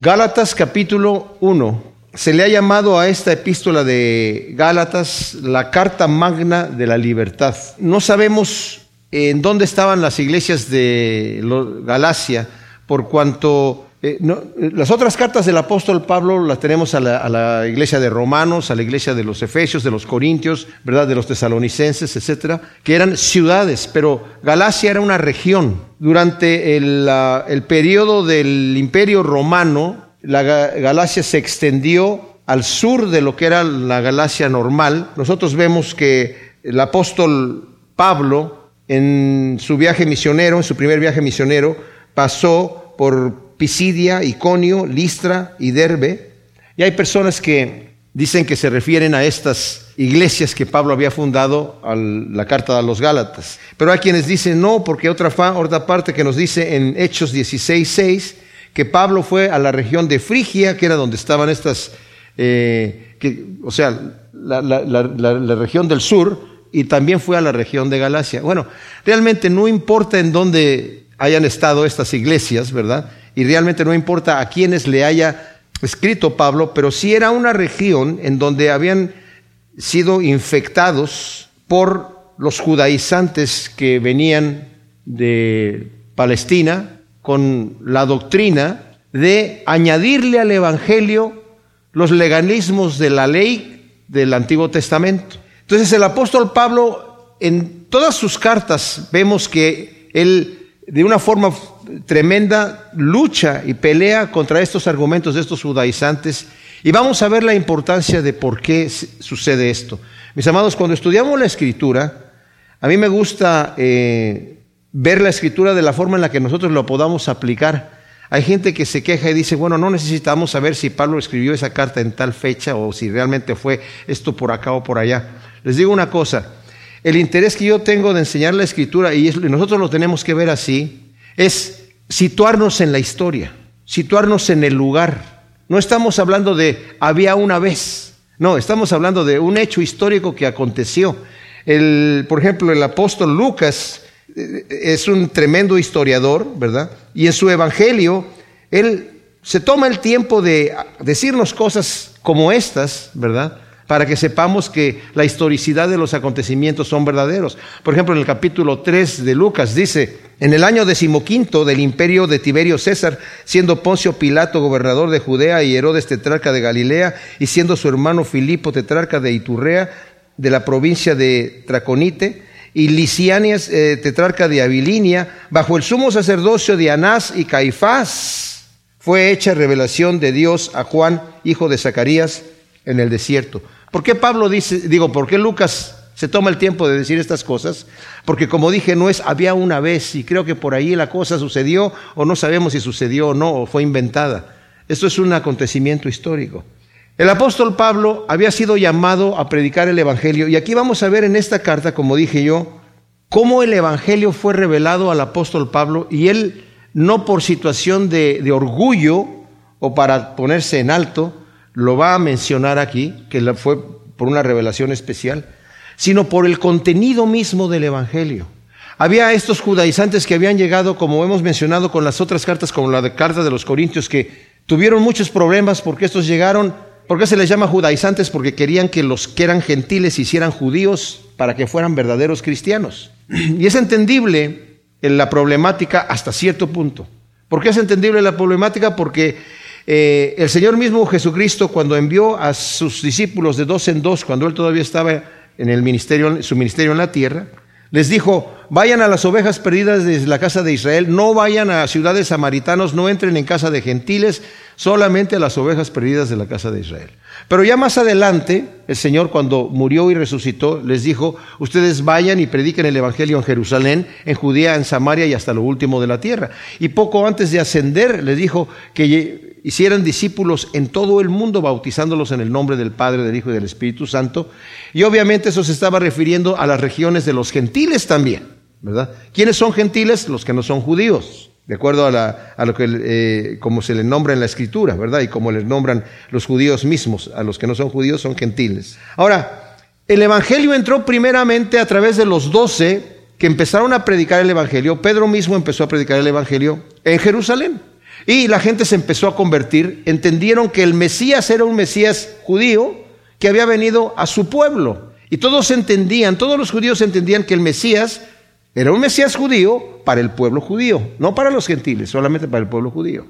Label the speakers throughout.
Speaker 1: Gálatas capítulo 1. Se le ha llamado a esta epístola de Gálatas la carta magna de la libertad. No sabemos en dónde estaban las iglesias de Galacia, por cuanto eh, las otras cartas del apóstol Pablo las tenemos a la, iglesia de Romanos, a la iglesia de los Efesios, de los Corintios, ¿verdad? de los tesalonicenses, etcétera, que eran ciudades, pero Galacia era una región. Durante el, el periodo del Imperio Romano, la Galacia se extendió al sur de lo que era la Galacia normal. Nosotros vemos que el apóstol Pablo, en su viaje misionero, en su primer viaje misionero, pasó por Pisidia, Iconio, Listra y Derbe. Y hay personas que dicen que se refieren a estas iglesias que Pablo había fundado a la carta de los Gálatas. Pero hay quienes dicen no, porque otra, otra parte que nos dice en Hechos 16.6 que Pablo fue a la región de Frigia, que era donde estaban estas, eh, o sea, la región del sur, y también fue a la región de Galacia. Bueno, realmente no importa en dónde hayan estado estas iglesias, ¿verdad? Y realmente no importa a quienes le haya escrito Pablo, pero sí era una región en donde habían sido infectados por los judaizantes que venían de Palestina con la doctrina de añadirle al Evangelio los legalismos de la ley del Antiguo Testamento. Entonces el apóstol Pablo en todas sus cartas vemos que él de una forma tremenda lucha y pelea contra estos argumentos de estos judaizantes y vamos a ver la importancia de por qué sucede esto. Mis amados, cuando estudiamos la escritura, a mí me gusta eh, ver la escritura de la forma en la que nosotros lo podamos aplicar. Hay gente que se queja y dice, bueno, no necesitamos saber si Pablo escribió esa carta en tal fecha o si realmente fue esto por acá o por allá. Les digo una cosa, el interés que yo tengo de enseñar la escritura, y nosotros lo tenemos que ver así, es situarnos en la historia, situarnos en el lugar. No estamos hablando de había una vez, no, estamos hablando de un hecho histórico que aconteció. El, por ejemplo, el apóstol Lucas eh, es un tremendo historiador, ¿verdad? Y en su evangelio, él se toma el tiempo de decirnos cosas como estas, ¿verdad? Para que sepamos que la historicidad de los acontecimientos son verdaderos. Por ejemplo, en el capítulo 3 de Lucas dice, en el año decimoquinto del imperio de Tiberio César, siendo Poncio Pilato gobernador de Judea y Herodes tetrarca de Galilea, y siendo su hermano Filipo tetrarca de Iturrea, de la provincia de Traconite, y Licianias eh, tetrarca de Abilinia, bajo el sumo sacerdocio de Anás y Caifás, fue hecha revelación de Dios a Juan, hijo de Zacarías, en el desierto. ¿Por qué Pablo dice, digo, por qué Lucas se toma el tiempo de decir estas cosas? Porque como dije, no es había una vez y creo que por ahí la cosa sucedió o no sabemos si sucedió o no o fue inventada. Esto es un acontecimiento histórico. El apóstol Pablo había sido llamado a predicar el Evangelio y aquí vamos a ver en esta carta, como dije yo, cómo el Evangelio fue revelado al apóstol Pablo y él no por situación de, de orgullo o para ponerse en alto, lo va a mencionar aquí, que fue por una revelación especial, sino por el contenido mismo del Evangelio. Había estos judaizantes que habían llegado, como hemos mencionado con las otras cartas, como la de carta de los Corintios, que tuvieron muchos problemas porque estos llegaron, ¿por qué se les llama judaizantes? Porque querían que los que eran gentiles hicieran judíos para que fueran verdaderos cristianos. Y es entendible la problemática hasta cierto punto. ¿Por qué es entendible la problemática? Porque eh, el Señor mismo Jesucristo, cuando envió a sus discípulos de dos en dos, cuando él todavía estaba en el ministerio, su ministerio en la tierra, les dijo, vayan a las ovejas perdidas de la casa de Israel, no vayan a ciudades samaritanos, no entren en casa de gentiles, solamente a las ovejas perdidas de la casa de Israel. Pero ya más adelante, el Señor cuando murió y resucitó, les dijo, ustedes vayan y prediquen el Evangelio en Jerusalén, en Judea, en Samaria y hasta lo último de la tierra. Y poco antes de ascender, les dijo que hicieran discípulos en todo el mundo, bautizándolos en el nombre del Padre, del Hijo y del Espíritu Santo. Y obviamente eso se estaba refiriendo a las regiones de los gentiles también, ¿verdad? ¿Quiénes son gentiles? Los que no son judíos, de acuerdo a, lo que, eh, como se le nombra en la Escritura, ¿verdad? Y como les nombran los judíos mismos, a los que no son judíos son gentiles. Ahora, el Evangelio entró primeramente a través de los doce que empezaron a predicar el Evangelio. Pedro mismo empezó a predicar el Evangelio en Jerusalén. Y la gente se empezó a convertir, entendieron que el Mesías era un Mesías judío que había venido a su pueblo. Y todos entendían, todos los judíos entendían que el Mesías era un Mesías judío para el pueblo judío, no para los gentiles, solamente para el pueblo judío.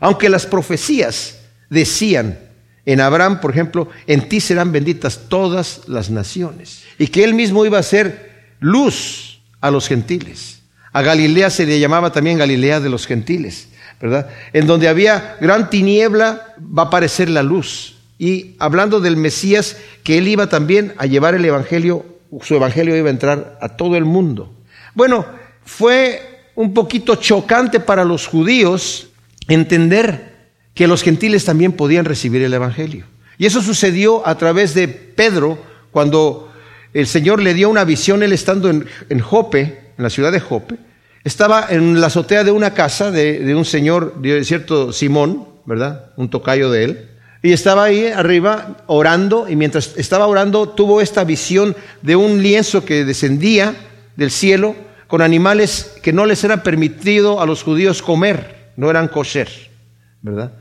Speaker 1: Aunque las profecías decían en Abraham, por ejemplo, en ti serán benditas todas las naciones. Y que él mismo iba a ser luz a los gentiles. A Galilea se le llamaba también Galilea de los gentiles, ¿verdad? En donde había gran tiniebla va a aparecer la luz. Y hablando del Mesías, que él iba también a llevar el Evangelio, su Evangelio iba a entrar a todo el mundo. Bueno, fue un poquito chocante para los judíos entender que los gentiles también podían recibir el Evangelio. Y eso sucedió a través de Pedro cuando el Señor le dio una visión, él estando en, Jope, en la ciudad de Jope, estaba en la azotea de una casa de, un señor, de cierto Simón, ¿verdad? Un tocayo de él. Y estaba ahí arriba orando y mientras estaba orando tuvo esta visión de un lienzo que descendía del cielo con animales que no les era permitido a los judíos comer, no eran kosher, ¿verdad?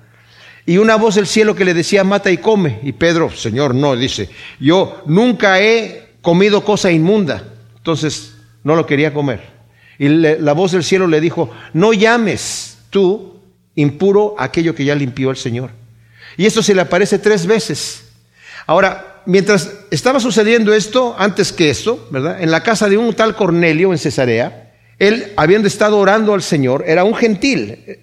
Speaker 1: Y una voz del cielo que le decía, mata y come. Y Pedro, Señor, no, dice, yo nunca he comido cosa inmunda. Entonces, no lo quería comer. Y la voz del cielo le dijo, no llames tú impuro aquello que ya limpió el Señor. Y esto se le aparece tres veces. Ahora, mientras estaba sucediendo esto, antes que esto, ¿verdad? En la casa de un tal Cornelio en Cesarea, él, habiendo estado orando al Señor, era un gentil.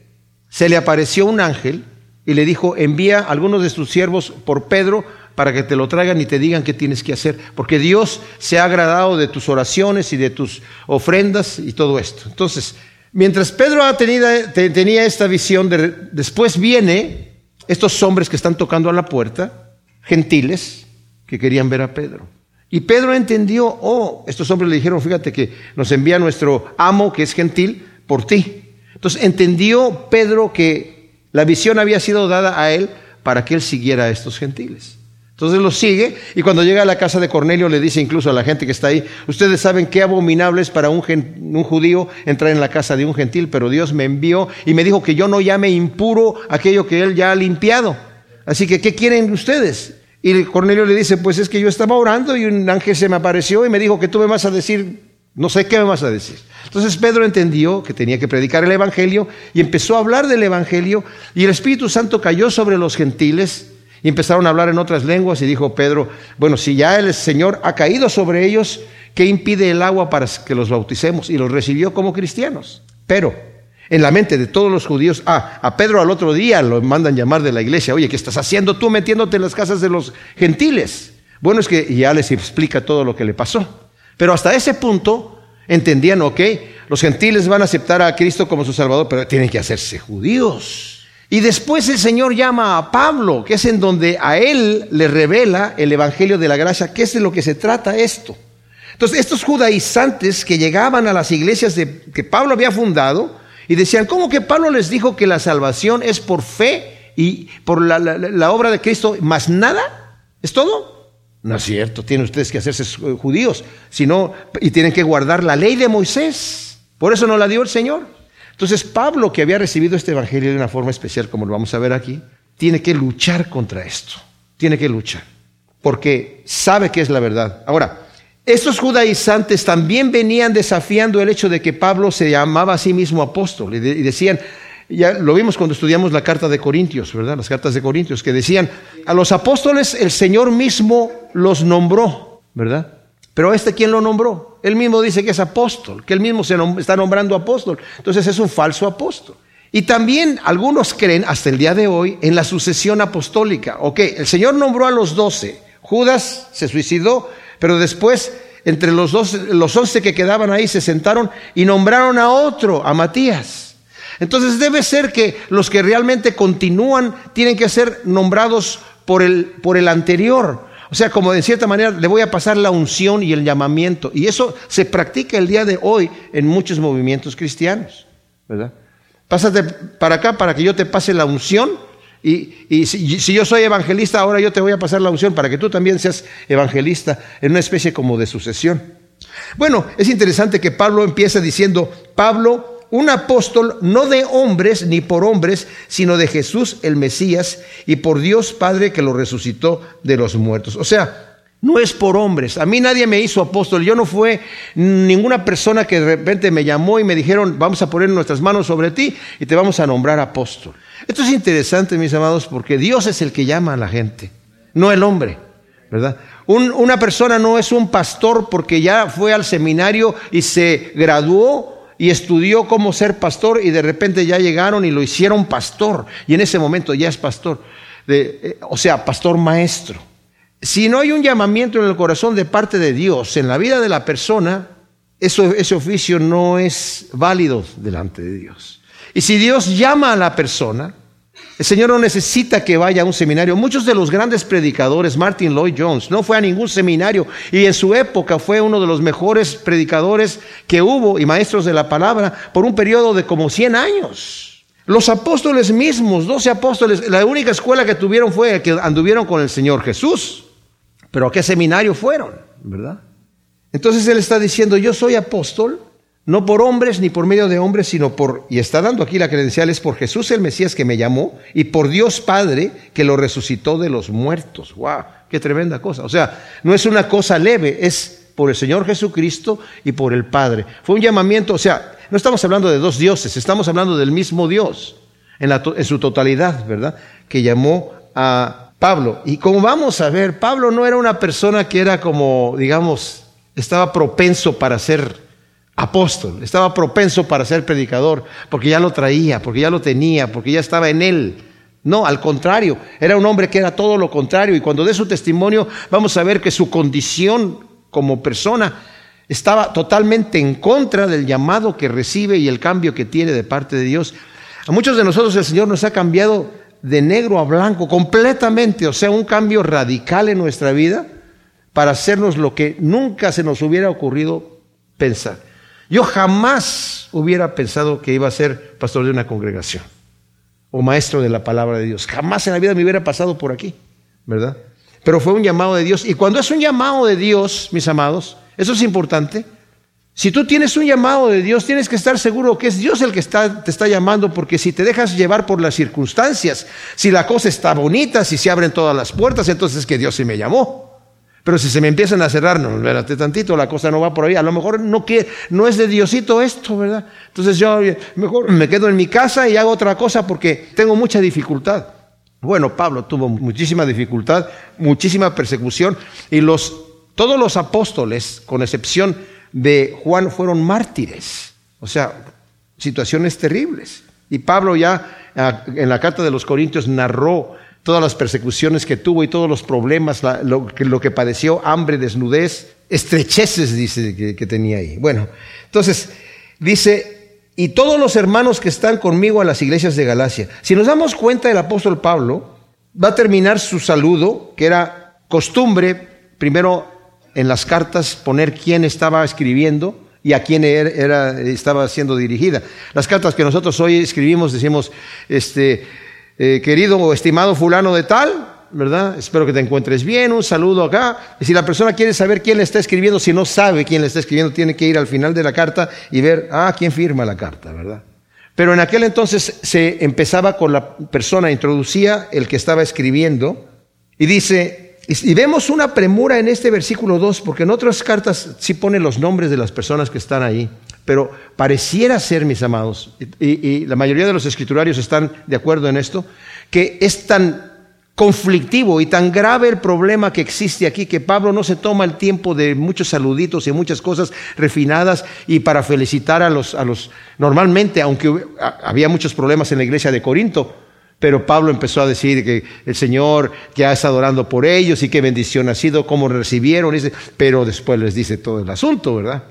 Speaker 1: Se le apareció un ángel y le dijo, envía a algunos de tus siervos por Pedro para que te lo traigan y te digan qué tienes que hacer, porque Dios se ha agradado de tus oraciones y de tus ofrendas y todo esto. Entonces, mientras Pedro tenía esta visión, después viene estos hombres que están tocando a la puerta, gentiles, que querían ver a Pedro. Y Pedro entendió, oh, estos hombres le dijeron, fíjate que nos envía nuestro amo, que es gentil, por ti. Entonces entendió Pedro que la visión había sido dada a él para que él siguiera a estos gentiles. Entonces lo sigue y cuando llega a la casa de Cornelio le dice incluso a la gente que está ahí, ustedes saben qué abominable es para un, judío entrar en la casa de un gentil, pero Dios me envió y me dijo que yo no llame impuro aquello que él ya ha limpiado. Así que, ¿qué quieren ustedes? Y Cornelio le dice, pues es que yo estaba orando y un ángel se me apareció y me dijo que tú me vas a decir no sé qué me vas a decir. Entonces Pedro entendió que tenía que predicar el Evangelio y empezó a hablar del Evangelio y el Espíritu Santo cayó sobre los gentiles y empezaron a hablar en otras lenguas y dijo Pedro, bueno, si ya el Señor ha caído sobre ellos, ¿qué impide el agua para que los bauticemos? Y los recibió como cristianos. Pero en la mente de todos los judíos, ah, a Pedro al otro día lo mandan llamar de la iglesia, oye, ¿qué estás haciendo tú metiéndote en las casas de los gentiles? Bueno, es que ya les explica todo lo que le pasó. Pero hasta ese punto entendían, ok, los gentiles van a aceptar a Cristo como su Salvador, pero tienen que hacerse judíos. Y después el Señor llama a Pablo, que es en donde a él le revela el Evangelio de la Gracia, que es de lo que se trata esto. Entonces, estos judaizantes que llegaban a las iglesias que Pablo había fundado y decían, ¿cómo que Pablo les dijo que la salvación es por fe y por la, obra de Cristo, más nada? ¿Es todo? No es cierto, tienen ustedes que hacerse judíos, sino, y tienen que guardar la ley de Moisés. Por eso no la dio el Señor. Entonces Pablo, que había recibido este evangelio de una forma especial, como lo vamos a ver aquí, tiene que luchar contra esto. Tiene que luchar, porque sabe que es la verdad. Ahora, estos judaizantes también venían desafiando el hecho de que Pablo se llamaba a sí mismo apóstol y decían, ya lo vimos cuando estudiamos la carta de Corintios, ¿verdad? Las cartas de Corintios, que decían, a los apóstoles el Señor mismo los nombró, ¿verdad? Pero a este, ¿quién lo nombró? Él mismo dice que es apóstol, que él mismo se está nombrando apóstol. Entonces es un falso apóstol. Y también algunos creen, hasta el día de hoy, en la sucesión apostólica. Ok, el Señor nombró a los doce. Judas se suicidó, pero después, entre los, dos, los once que quedaban ahí, se sentaron y nombraron a otro, a Matías. Entonces debe ser que los que realmente continúan tienen que ser nombrados por el, por el anterior. O sea, como de cierta manera le voy a pasar la unción y el llamamiento. Y eso se practica el día de hoy en muchos movimientos cristianos. ¿Verdad? Pásate para acá para que yo te pase la unción. Y, si, yo soy evangelista, ahora yo te voy a pasar la unción para que tú también seas evangelista en una especie como de sucesión. Bueno, es interesante que Pablo empieza diciendo, Pablo, un apóstol no de hombres ni por hombres, sino de Jesús el Mesías y por Dios Padre que lo resucitó de los muertos. O sea, no es por hombres. A mí nadie me hizo apóstol. Yo no fue ninguna persona que de repente me llamó y me dijeron, vamos a poner nuestras manos sobre ti y te vamos a nombrar apóstol. Esto es interesante, mis amados, porque Dios es el que llama a la gente, no el hombre, ¿verdad? una persona no es un pastor porque ya fue al seminario y se graduó y estudió cómo ser pastor y de repente ya llegaron y lo hicieron pastor y en ese momento ya es pastor, eh, o sea, pastor maestro. Si no hay un llamamiento en el corazón de parte de Dios en la vida de la persona, eso, ese oficio no es válido delante de Dios. Y si Dios llama a la persona, el Señor no necesita que vaya a un seminario. Muchos de los grandes predicadores, Martin Lloyd Jones, no fue a ningún seminario y en su época fue uno de los mejores predicadores que hubo y maestros de la palabra por un periodo de como 100 años. Los apóstoles mismos, 12 apóstoles, la única escuela que tuvieron fue que anduvieron con el Señor Jesús. Pero ¿a qué seminario fueron? ¿Verdad? Entonces él está diciendo, yo soy apóstol, no por hombres ni por medio de hombres, sino por, y está dando aquí la credencial, es por Jesús el Mesías que me llamó y por Dios Padre que lo resucitó de los muertos. ¡Wow! ¡Qué tremenda cosa! O sea, no es una cosa leve, es por el Señor Jesucristo y por el Padre. Fue un llamamiento, o sea, no estamos hablando de dos dioses, estamos hablando del mismo Dios en, en su totalidad, ¿verdad? Que llamó a Pablo. Y como vamos a ver, Pablo no era una persona que era como, digamos, estaba propenso para ser apóstol, estaba propenso para ser predicador, porque ya lo traía, porque ya lo tenía, porque ya estaba en él. No, al contrario, era un hombre que era todo lo contrario. Y cuando dé su testimonio, vamos a ver que su condición como persona estaba totalmente en contra del llamado que recibe y el cambio que tiene de parte de Dios. A muchos de nosotros el Señor nos ha cambiado de negro a blanco completamente, o sea, un cambio radical en nuestra vida para hacernos lo que nunca se nos hubiera ocurrido pensar. Yo jamás hubiera pensado que iba a ser pastor de una congregación o maestro de la palabra de Dios. Jamás en la vida me hubiera pasado por aquí, ¿verdad? Pero fue un llamado de Dios. Y cuando es un llamado de Dios, mis amados, eso es importante, si tú tienes un llamado de Dios, tienes que estar seguro que es Dios el que te está llamando, porque si te dejas llevar por las circunstancias, si la cosa está bonita, si se abren todas las puertas, entonces es que Dios sí me llamó. Pero si se me empiezan a cerrar, no, espérate tantito, la cosa no va por ahí. A lo mejor no, no es de Diosito esto, ¿verdad? Entonces yo mejor me quedo en mi casa y hago otra cosa porque tengo mucha dificultad. Bueno, Pablo tuvo muchísima dificultad, muchísima persecución y los, todos los apóstoles, con excepción de Juan fueron mártires, o sea, situaciones terribles. Y Pablo ya en la carta de los Corintios narró todas las persecuciones que tuvo y todos los problemas, lo, que, padeció, hambre, desnudez, estrecheces, dice que, que tenía ahí. Bueno, entonces dice, y todos los hermanos que están conmigo a las iglesias de Galacia. Si nos damos cuenta, el apóstol Pablo va a terminar su saludo, que era costumbre, primero en las cartas poner quién estaba escribiendo y a quién er, era, estaba siendo dirigida. Las cartas que nosotros hoy escribimos decimos, este, eh, querido o estimado fulano de tal, ¿verdad? Espero que te encuentres bien, un saludo acá. Y si la persona quiere saber quién le está escribiendo, si no sabe quién le está escribiendo, tiene que ir al final de la carta y ver, ah, quién firma la carta, ¿verdad? Pero en aquel entonces se empezaba con la persona, introducía el que estaba escribiendo y dice, y vemos una premura en este versículo 2, porque en otras cartas sí pone los nombres de las personas que están ahí, pero pareciera ser, mis amados, y, la mayoría de los escriturarios están de acuerdo en esto, que es tan conflictivo y tan grave el problema que existe aquí que Pablo no se toma el tiempo de muchos saluditos y muchas cosas refinadas y para felicitar a los, a los normalmente, aunque había muchos problemas en la iglesia de Corinto, pero Pablo empezó a decir que el Señor ya está adorando por ellos y qué bendición ha sido, cómo recibieron, pero después les dice todo el asunto, ¿verdad?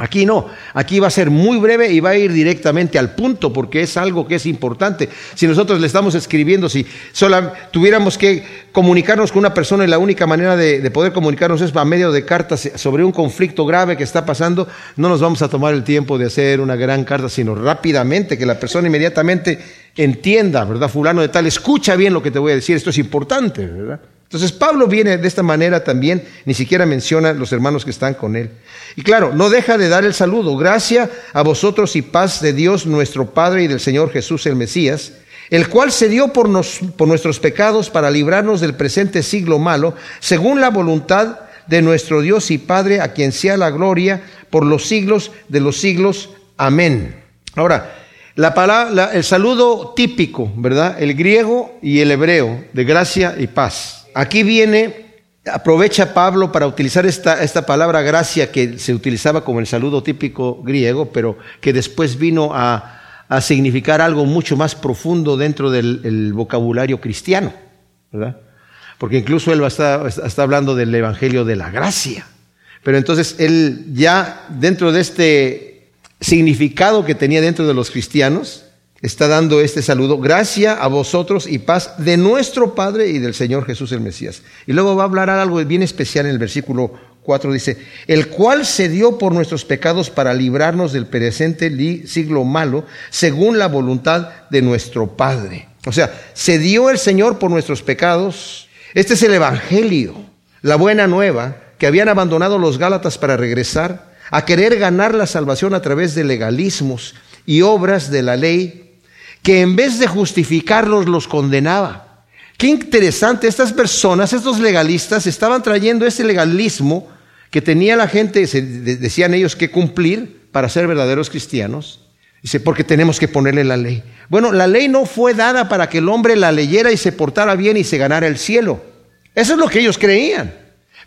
Speaker 1: Aquí no, aquí va a ser muy breve y va a ir directamente al punto porque es algo que es importante. Si nosotros le estamos escribiendo, si solo tuviéramos que comunicarnos con una persona y la única manera de, poder comunicarnos es a medio de cartas sobre un conflicto grave que está pasando, no nos vamos a tomar el tiempo de hacer una gran carta, sino rápidamente que la persona inmediatamente entienda, ¿verdad? Fulano de tal, escucha bien lo que te voy a decir, esto es importante, ¿verdad? Entonces Pablo viene de esta manera también, ni siquiera menciona los hermanos que están con él. Y claro, no deja de dar el saludo. Gracia a vosotros y paz de Dios nuestro Padre y del Señor Jesús el Mesías, el cual se dio por, por nuestros pecados para librarnos del presente siglo malo, según la voluntad de nuestro Dios y Padre, a quien sea la gloria por los siglos de los siglos. Amén. Ahora, la palabra, el saludo típico, ¿verdad? El griego y el hebreo de gracia y paz. Aquí viene, aprovecha Pablo para utilizar esta, esta palabra gracia que se utilizaba como el saludo típico griego, pero que después vino a, significar algo mucho más profundo dentro del vocabulario cristiano, ¿verdad? Porque incluso él está, está hablando del Evangelio de la gracia. Pero entonces él ya dentro de este significado que tenía dentro de los cristianos, está dando este saludo, gracia a vosotros y paz de nuestro Padre y del Señor Jesús el Mesías. Y luego va a hablar algo bien especial en el versículo 4, dice, el cual se dio por nuestros pecados para librarnos del presente siglo malo, según la voluntad de nuestro Padre. O sea, se dio el Señor por nuestros pecados. Este es el Evangelio, la buena nueva, que habían abandonado los Gálatas para regresar a querer ganar la salvación a través de legalismos y obras de la ley que en vez de justificarlos los condenaba. Qué interesante, estas personas, estos legalistas, estaban trayendo ese legalismo que tenía la gente, decían ellos, que cumplir para ser verdaderos cristianos. Dice, porque tenemos que ponerle la ley. Bueno, la ley no fue dada para que el hombre la leyera y se portara bien y se ganara el cielo. Eso es lo que ellos creían.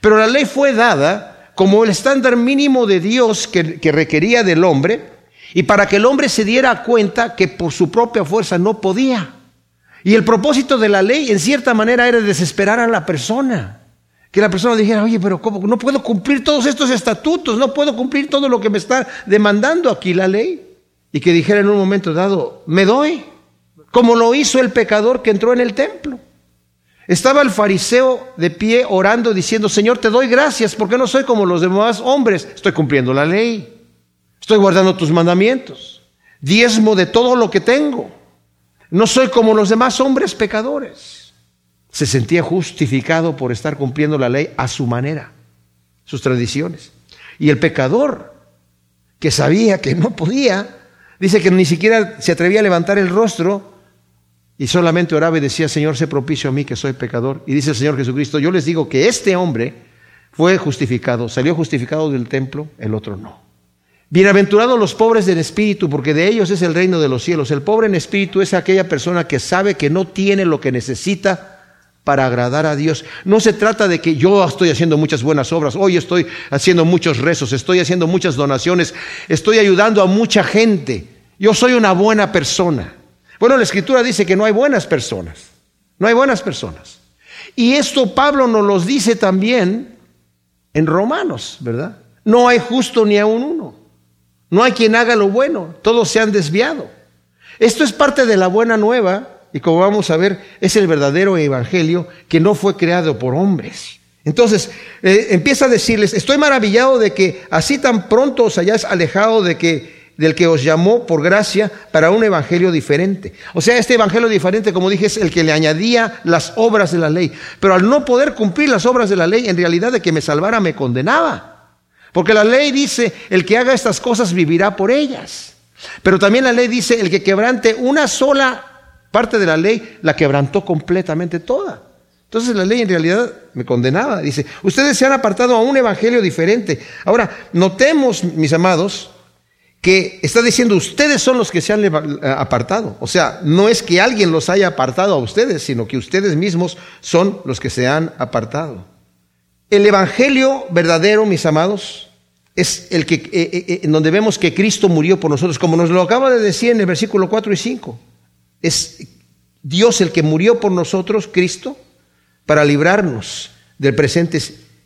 Speaker 1: Pero la ley fue dada como el estándar mínimo de Dios que, que requería del hombre y para que el hombre se diera cuenta que por su propia fuerza no podía. Y el propósito de la ley, en cierta manera, era desesperar a la persona. Que la persona dijera, oye, pero ¿cómo? No puedo cumplir todos estos estatutos, no puedo cumplir todo lo que me está demandando aquí la ley. Y que dijera en un momento dado, me doy, como lo hizo el pecador que entró en el templo. Estaba el fariseo de pie orando diciendo, Señor, te doy gracias porque no soy como los demás hombres, estoy cumpliendo la ley. Estoy guardando tus mandamientos. Diezmo de todo lo que tengo. No soy como los demás hombres pecadores. Se sentía justificado por estar cumpliendo la ley a su manera, sus tradiciones. Y el pecador, que sabía que no podía, dice que ni siquiera se atrevía a levantar el rostro y solamente oraba y decía, Señor, sé propicio a mí que soy pecador. Y dice el Señor Jesucristo, yo les digo que este hombre fue justificado, salió justificado del templo, el otro no. Bienaventurados los pobres en espíritu, porque de ellos es el reino de los cielos. El pobre en espíritu es aquella persona que sabe que no tiene lo que necesita para agradar a Dios. No se trata de que yo estoy haciendo muchas buenas obras, hoy estoy haciendo muchos rezos, estoy haciendo muchas donaciones, estoy ayudando a mucha gente. Yo soy una buena persona. Bueno, la escritura dice que no hay buenas personas. No hay buenas personas. Y esto Pablo nos lo dice también en Romanos, ¿verdad? No hay justo ni aún uno. No hay quien haga lo bueno, todos se han desviado. Esto es parte de la buena nueva y como vamos a ver, es el verdadero evangelio que no fue creado por hombres. Entonces, eh, empieza a decirles, estoy maravillado de que así tan pronto os hayáis alejado de que, del que os llamó por gracia para un evangelio diferente. O sea, este evangelio diferente, como dije, es el que le añadía las obras de la ley. Pero al no poder cumplir las obras de la ley, en realidad de que me salvara me condenaba. Porque la ley dice, el que haga estas cosas vivirá por ellas. Pero también la ley dice, el que quebrante una sola parte de la ley, la quebrantó completamente toda. Entonces la ley en realidad me condenaba. Dice, ustedes se han apartado a un evangelio diferente. Ahora, notemos, mis amados, que está diciendo, ustedes son los que se han apartado. O sea, no es que alguien los haya apartado a ustedes, sino que ustedes mismos son los que se han apartado. El Evangelio verdadero, mis amados, es el que, eh, eh, eh, en donde vemos que Cristo murió por nosotros, como nos lo acaba de decir en el versículo 4 y 5. Es Dios el que murió por nosotros, Cristo, para librarnos del presente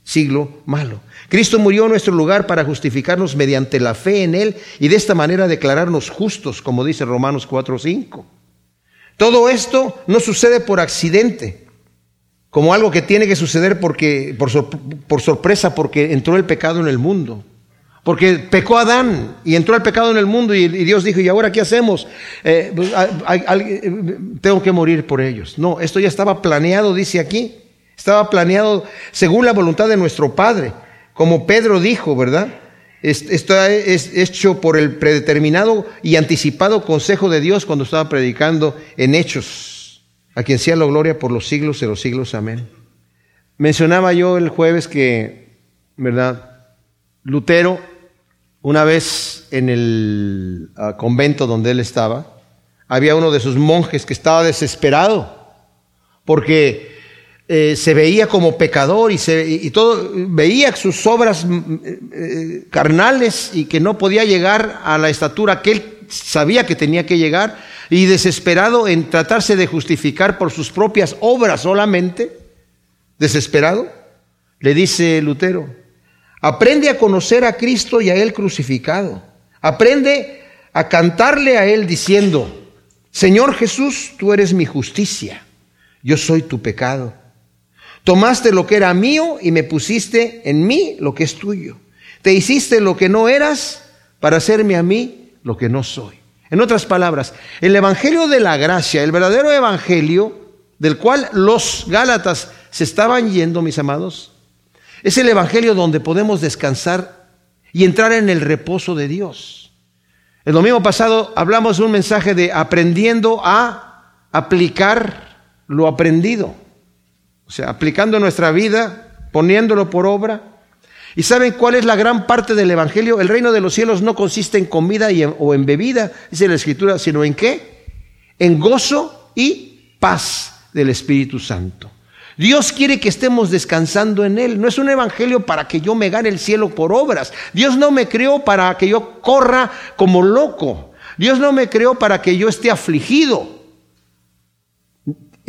Speaker 1: siglo malo. Cristo murió en nuestro lugar para justificarnos mediante la fe en Él y de esta manera declararnos justos, como dice Romanos 4 5. Todo esto no sucede por accidente como algo que tiene que suceder porque, por, sorpresa porque entró el pecado en el mundo. Porque pecó Adán y entró el pecado en el mundo y, Dios dijo, ¿y ahora qué hacemos? Eh, pues, tengo que morir por ellos. No, esto ya estaba planeado, dice aquí, Estaba planeado según la voluntad de nuestro Padre, como Pedro dijo, ¿verdad? Esto es hecho por el predeterminado y anticipado consejo de Dios cuando estaba predicando en Hechos, a quien sea la gloria por los siglos de los siglos. Amén. Mencionaba yo el jueves que, ¿verdad? Lutero, una vez en el ah, convento donde él estaba, había uno de sus monjes que estaba desesperado porque eh, se veía como pecador y, se, y todo, veía sus obras mm, eh, carnales y que no podía llegar a la estatura que él sabía que tenía que llegar y desesperado en tratarse de justificar por sus propias obras solamente, desesperado, le dice Lutero, aprende a conocer a Cristo y a Él crucificado, aprende a cantarle a Él diciendo, Señor Jesús, tú eres mi justicia, yo soy tu pecado. Tomaste lo que era mío y me pusiste en mí lo que es tuyo. Te hiciste lo que no eras para hacerme a mí lo que no soy. En otras palabras, el Evangelio de la gracia, el verdadero Evangelio del cual los Gálatas se estaban yendo, mis amados, es el Evangelio donde podemos descansar y entrar en el reposo de Dios. El domingo pasado hablamos de un mensaje de aprendiendo a aplicar lo aprendido. O sea, aplicando nuestra vida, poniéndolo por obra. ¿Y saben cuál es la gran parte del Evangelio? El reino de los cielos no consiste en comida o en bebida, dice la Escritura, sino en qué? En gozo y paz del Espíritu Santo. Dios quiere que estemos descansando en Él. No es un evangelio para que yo me gane el cielo por obras. Dios no me creó para que yo corra como loco. Dios no me creó para que yo esté afligido.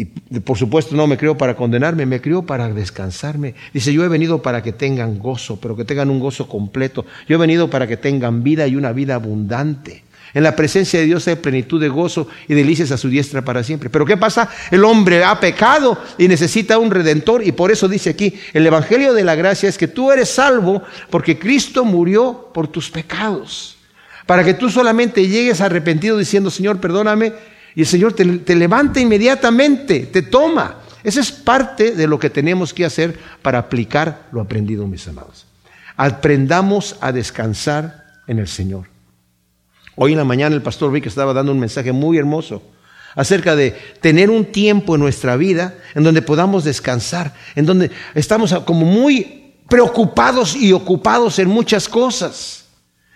Speaker 1: Y por supuesto no me creó para condenarme, me creó para descansarme. Dice, yo he venido para que tengan gozo, pero que tengan un gozo completo. Yo he venido para que tengan vida y una vida abundante. En la presencia de Dios hay plenitud de gozo y delicias a su diestra para siempre. Pero ¿qué pasa? El hombre ha pecado y necesita un redentor y por eso dice aquí, el Evangelio de la Gracia es que tú eres salvo porque Cristo murió por tus pecados. Para que tú solamente llegues arrepentido diciendo, Señor, perdóname, y el Señor te, levanta inmediatamente, te toma. Esa es parte de lo que tenemos que hacer para aplicar lo aprendido, mis amados. Aprendamos a descansar en el Señor. Hoy en la mañana el pastor Vic estaba dando un mensaje muy hermoso acerca de tener un tiempo en nuestra vida en donde podamos descansar, en donde estamos como muy preocupados y ocupados en muchas cosas.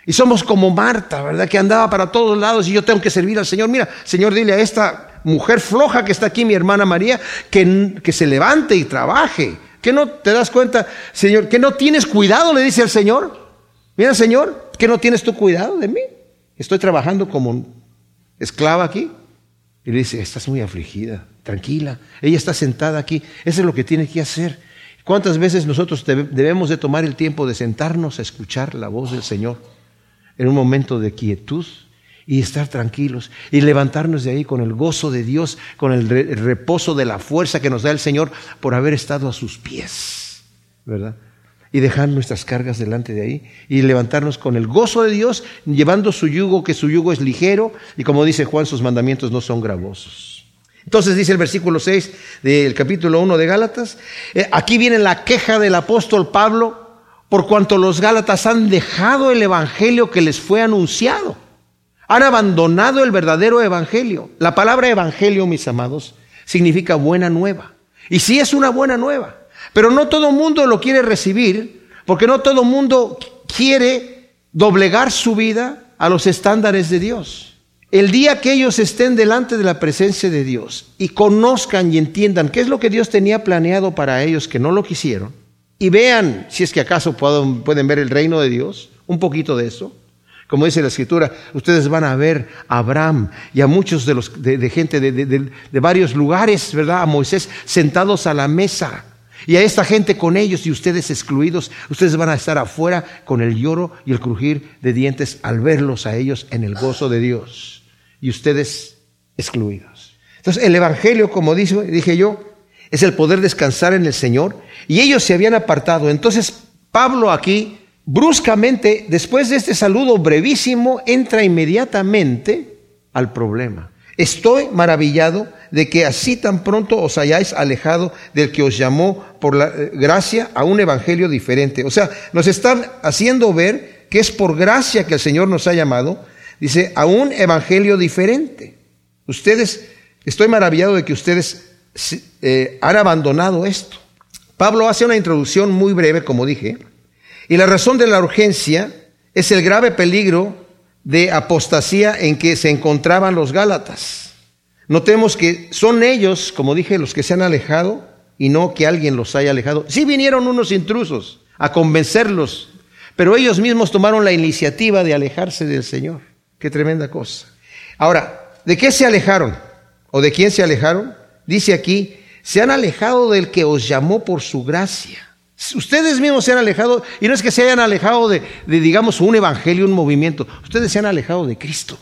Speaker 1: Y somos como Marta, ¿verdad? Que andaba para todos lados y yo tengo que servir al Señor. Mira, Señor, dile a esta mujer floja que está aquí, mi hermana María, que, que se levante y trabaje. ¿Que no te das cuenta, Señor? ¿Que no tienes cuidado? Le dice al Señor. Mira, Señor, que no tienes tu cuidado de mí. Estoy trabajando como esclava aquí. Y le dice, estás muy afligida, tranquila. Ella está sentada aquí. Eso es lo que tiene que hacer. ¿Cuántas veces nosotros debemos de tomar el tiempo de sentarnos a escuchar la voz del Señor en un momento de quietud y estar tranquilos y levantarnos de ahí con el gozo de Dios, con el reposo de la fuerza que nos da el Señor por haber estado a sus pies, ¿verdad? y dejar nuestras cargas delante de ahí y levantarnos con el gozo de Dios, llevando su yugo, que su yugo es ligero y como dice Juan, sus mandamientos no son gravosos. Entonces dice el versículo 6 del capítulo 1 de Gálatas, eh, aquí viene la queja del apóstol Pablo por cuanto los Gálatas han dejado el evangelio que les fue anunciado. Han abandonado el verdadero evangelio. La palabra evangelio, mis amados, significa buena nueva. Y sí es una buena nueva. Pero no todo mundo lo quiere recibir, porque no todo mundo quiere doblegar su vida a los estándares de Dios. El día que ellos estén delante de la presencia de Dios y conozcan y entiendan qué es lo que Dios tenía planeado para ellos que no lo quisieron, y vean, si es que acaso pueden, ver el reino de Dios, un poquito de eso, como dice la escritura, ustedes van a ver a Abraham y a muchos de, los, de, gente de, de, varios lugares, ¿verdad? A Moisés sentados a la mesa y a esta gente con ellos y ustedes excluidos, ustedes van a estar afuera con el lloro y el crujir de dientes al verlos a ellos en el gozo de Dios. Y ustedes excluidos. Entonces el Evangelio, como dije yo, es el poder descansar en el Señor. Y ellos se habían apartado. Entonces Pablo aquí, bruscamente, después de este saludo brevísimo, entra inmediatamente al problema. Estoy maravillado de que así tan pronto os hayáis alejado del que os llamó por la eh, gracia a un evangelio diferente. O sea, nos están haciendo ver que es por gracia que el Señor nos ha llamado, dice, a un evangelio diferente. Ustedes, estoy maravillado de que ustedes eh, han abandonado esto. Pablo hace una introducción muy breve, como dije, y la razón de la urgencia es el grave peligro de apostasía en que se encontraban los Gálatas. Notemos que son ellos, como dije, los que se han alejado y no que alguien los haya alejado. Sí vinieron unos intrusos a convencerlos, pero ellos mismos tomaron la iniciativa de alejarse del Señor. Qué tremenda cosa. Ahora, ¿de qué se alejaron? ¿O de quién se alejaron? Dice aquí, se han alejado del que os llamó por su gracia. Ustedes mismos se han alejado, y no es que se hayan alejado de, digamos, un evangelio, un movimiento, ustedes se han alejado de Cristo.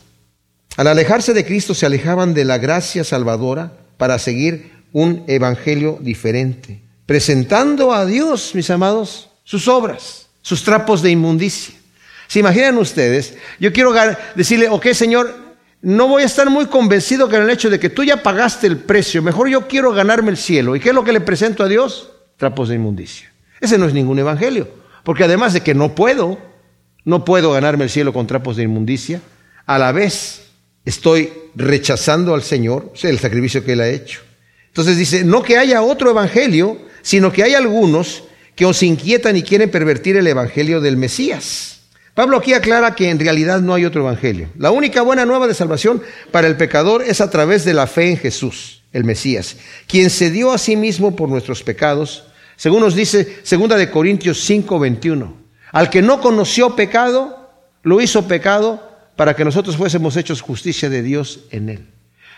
Speaker 1: Al alejarse de Cristo se alejaban de la gracia salvadora para seguir un evangelio diferente, presentando a Dios, mis amados, sus obras, sus trapos de inmundicia. ¿Se imaginan ustedes? Yo quiero decirle, ok, Señor, no voy a estar muy convencido con el hecho de que tú ya pagaste el precio, mejor yo quiero ganarme el cielo. ¿Y qué es lo que le presento a Dios? Trapos de inmundicia. Ese no es ningún evangelio. Porque además de que no puedo, no puedo ganarme el cielo con trapos de inmundicia, a la vez estoy rechazando al Señor, el sacrificio que Él ha hecho. Entonces dice, no que haya otro evangelio, sino que hay algunos que os inquietan y quieren pervertir el evangelio del Mesías. Pablo aquí aclara que en realidad no hay otro evangelio. La única buena nueva de salvación para el pecador es a través de la fe en Jesús, el Mesías, quien se dio a sí mismo por nuestros pecados según nos dice segunda de Corintios 5, 21. Al que no conoció pecado, lo hizo pecado para que nosotros fuésemos hechos justicia de Dios en él.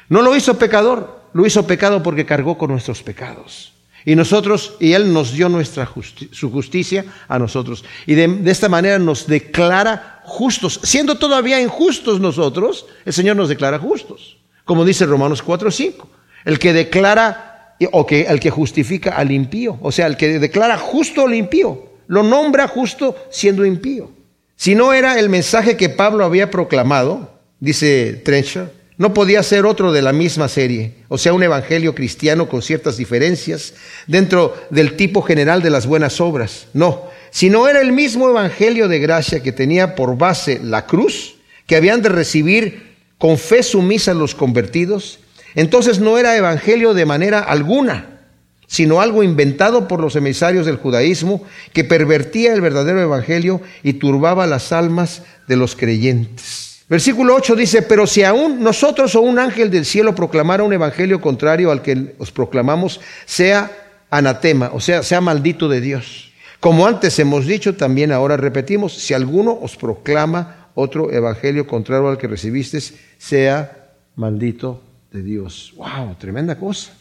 Speaker 1: No lo hizo pecador, lo hizo pecado porque cargó con nuestros pecados. Y nosotros, y Él nos dio nuestra su justicia a nosotros. Y de, esta manera nos declara justos. Siendo todavía injustos nosotros, el Señor nos declara justos. Como dice Romanos 4, 5. El que declara o que el que justifica al impío, o sea, el que declara justo al impío, lo nombra justo siendo impío. Si no era el mensaje que Pablo había proclamado, dice Trencher, no podía ser otro de la misma serie, o sea, un evangelio cristiano con ciertas diferencias dentro del tipo general de las buenas obras. No, si no era el mismo evangelio de gracia que tenía por base la cruz, que habían de recibir con fe sumisa los convertidos, entonces no era evangelio de manera alguna, sino algo inventado por los emisarios del judaísmo que pervertía el verdadero evangelio y turbaba las almas de los creyentes. Versículo 8 dice, pero si aún nosotros o un ángel del cielo proclamara un evangelio contrario al que os proclamamos, sea anatema, o sea, sea maldito de Dios. Como antes hemos dicho, también ahora repetimos, si alguno os proclama otro evangelio contrario al que recibisteis, sea maldito de Dios. ¡Wow! Tremenda cosa.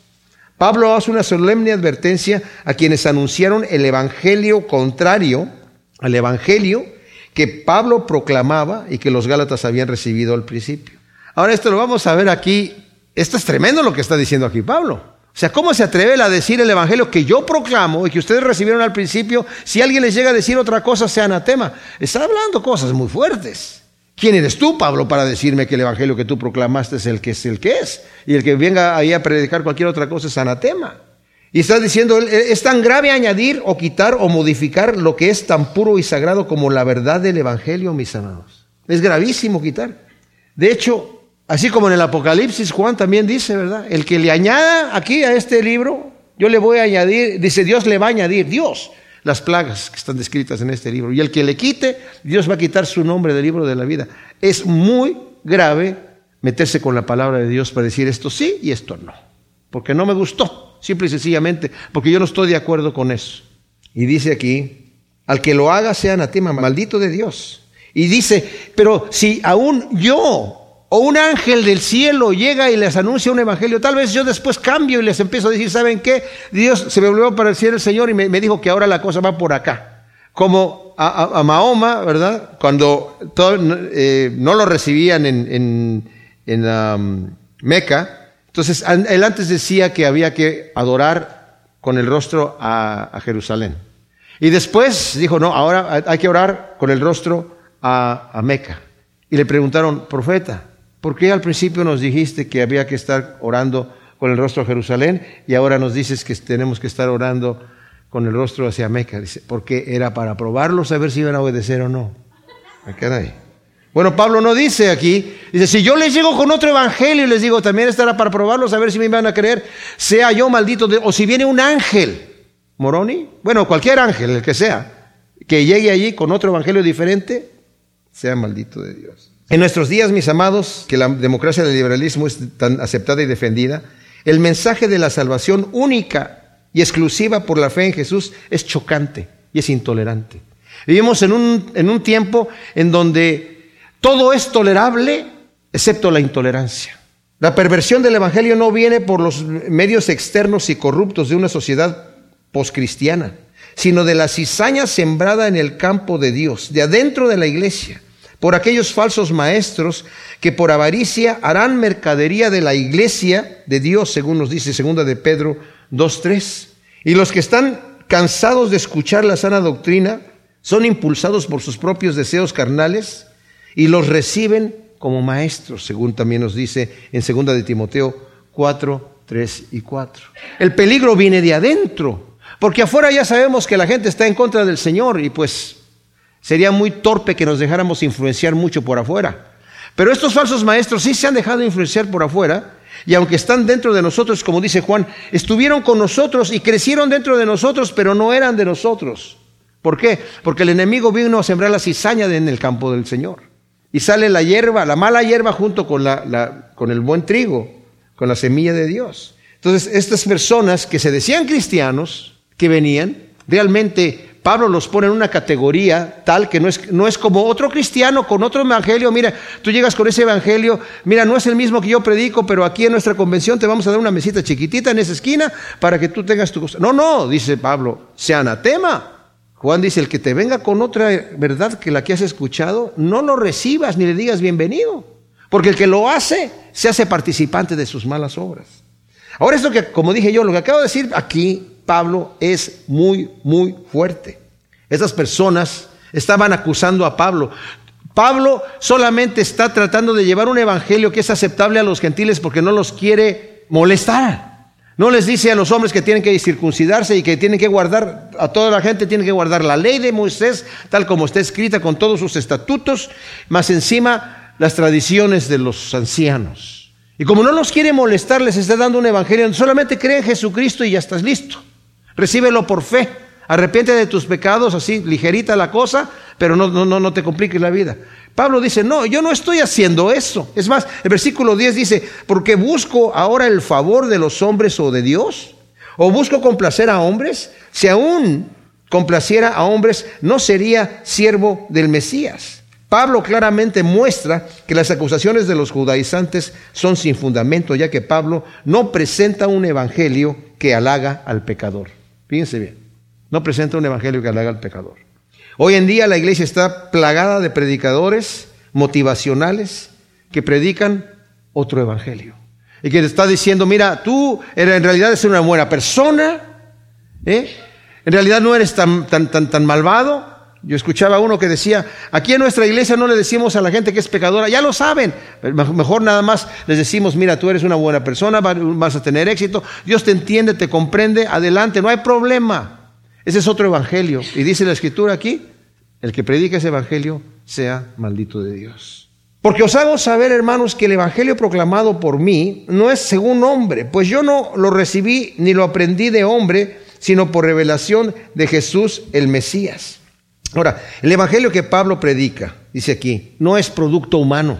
Speaker 1: Pablo hace una solemne advertencia a quienes anunciaron el evangelio contrario al evangelio que Pablo proclamaba y que los Gálatas habían recibido al principio. Ahora esto lo vamos a ver aquí. Esto es tremendo lo que está diciendo aquí Pablo. O sea, ¿cómo se atreve a decir el evangelio que yo proclamo y que ustedes recibieron al principio? Si alguien les llega a decir otra cosa, sea anatema. Está hablando cosas muy fuertes. ¿Quién eres tú, Pablo, para decirme que el evangelio que tú proclamaste es el que es el que es? Y el que venga ahí a predicar cualquier otra cosa es anatema. Y está diciendo, es tan grave añadir o quitar o modificar lo que es tan puro y sagrado como la verdad del evangelio, mis amados. Es gravísimo quitar. De hecho, así como en el Apocalipsis, Juan también dice, ¿verdad? El que le añada aquí a este libro, yo le voy a añadir, dice Dios le va a añadir, Dios las plagas que están descritas en este libro. Y el que le quite, Dios va a quitar su nombre del libro de la vida. Es muy grave meterse con la palabra de Dios para decir esto sí y esto no. Porque no me gustó, simple y sencillamente, porque yo no estoy de acuerdo con eso. Y dice aquí, al que lo haga sea anatema, maldito de Dios. Y dice, pero si aún yo o un ángel del cielo llega y les anuncia un evangelio, tal vez yo después cambio y les empiezo a decir, ¿saben qué? Dios se me volvió a aparecer el Señor y me, dijo que ahora la cosa va por acá. Como a, Mahoma, ¿verdad? Cuando eh, no lo recibían en, en, um, Meca, entonces él antes decía que había que adorar con el rostro a, Jerusalén. Y después dijo, no, ahora hay que orar con el rostro a, Meca. Y le preguntaron, profeta, ¿Por qué al principio nos dijiste que había que estar orando con el rostro a Jerusalén y ahora nos dices que tenemos que estar orando con el rostro hacia Meca, dice, porque era para probarlos a ver si iban a obedecer o no. ahí. Bueno, Pablo no dice aquí, dice, si yo les llego con otro evangelio y les digo, también estará para probarlos a ver si me van a creer, sea yo maldito, o si viene un ángel, Moroni, bueno, cualquier ángel, el que sea, que llegue allí con otro evangelio diferente, sea maldito de Dios. En nuestros días, mis amados, que la democracia del liberalismo es tan aceptada y defendida, el mensaje de la salvación única y exclusiva por la fe en Jesús es chocante y es intolerante. Vivimos en un, en un tiempo en donde todo es tolerable excepto la intolerancia. La perversión del Evangelio no viene por los medios externos y corruptos de una sociedad poscristiana, sino de la cizaña sembrada en el campo de Dios, de adentro de la iglesia, por aquellos falsos maestros que por avaricia harán mercadería de la iglesia de Dios, según nos dice segunda de Pedro 2.3. Y los que están cansados de escuchar la sana doctrina son impulsados por sus propios deseos carnales y los reciben como maestros, según también nos dice en 2 de Timoteo 4, 3 y 4. El peligro viene de adentro, porque afuera ya sabemos que la gente está en contra del Señor y pues sería muy torpe que nos dejáramos influenciar mucho por afuera. Pero estos falsos maestros sí se han dejado influenciar por afuera y aunque están dentro de nosotros, como dice Juan, estuvieron con nosotros y crecieron dentro de nosotros, pero no eran de nosotros. ¿Por qué? Porque el enemigo vino a sembrar la cizaña en el campo del Señor. Y sale la hierba, la mala hierba junto con, la, con el buen trigo, con la semilla de Dios. Entonces, estas personas que se decían cristianos, que venían, realmente Pablo los pone en una categoría tal que no es, no es como otro cristiano con otro evangelio. Mira, tú llegas con ese evangelio, mira, no es el mismo que yo predico, pero aquí en nuestra convención te vamos a dar una mesita chiquitita en esa esquina para que tú tengas tu cosa. No, no, dice Pablo, sea anatema. Juan dice, el que te venga con otra verdad que la que has escuchado, no lo recibas ni le digas bienvenido, porque el que lo hace se hace participante de sus malas obras. Ahora esto que, como dije yo, lo que acabo de decir aquí, Pablo, es muy, muy fuerte. Estas personas estaban acusando a Pablo. Pablo solamente está tratando de llevar un evangelio que es aceptable a los gentiles porque no los quiere molestar. No les dice a los hombres que tienen que circuncidarse y que tienen que guardar, a toda la gente tiene que guardar la ley de Moisés, tal como está escrita con todos sus estatutos, más encima las tradiciones de los ancianos. Y como no los quiere molestar, les está dando un evangelio, solamente cree en Jesucristo y ya estás listo. Recíbelo por fe. Arrepiente de tus pecados, así ligerita la cosa, pero no, no, no te compliques la vida. Pablo dice, no, yo no estoy haciendo eso. Es más, el versículo 10 dice, porque busco ahora el favor de los hombres o de Dios, o busco complacer a hombres, si aún complaciera a hombres, no sería siervo del Mesías. Pablo claramente muestra que las acusaciones de los judaizantes son sin fundamento, ya que Pablo no presenta un evangelio que halaga al pecador. Fíjense bien, no presenta un evangelio que halaga al pecador. Hoy en día la iglesia está plagada de predicadores motivacionales que predican otro evangelio. Y que te está diciendo, mira, tú en realidad eres una buena persona, ¿eh? en realidad no eres tan, tan, tan, tan malvado. Yo escuchaba a uno que decía, aquí en nuestra iglesia no le decimos a la gente que es pecadora, ya lo saben, mejor nada más les decimos, mira, tú eres una buena persona, vas a tener éxito, Dios te entiende, te comprende, adelante, no hay problema. Ese es otro evangelio. Y dice la escritura aquí, el que predica ese evangelio sea maldito de Dios. Porque os hago saber, hermanos, que el evangelio proclamado por mí no es según hombre, pues yo no lo recibí ni lo aprendí de hombre, sino por revelación de Jesús el Mesías. Ahora, el evangelio que Pablo predica, dice aquí, no es producto humano.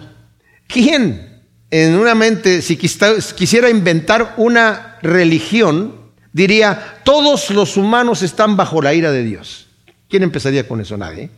Speaker 1: ¿Quién en una mente, si quisiera inventar una religión, diría, todos los humanos están bajo la ira de Dios. ¿Quién empezaría con eso? Nadie.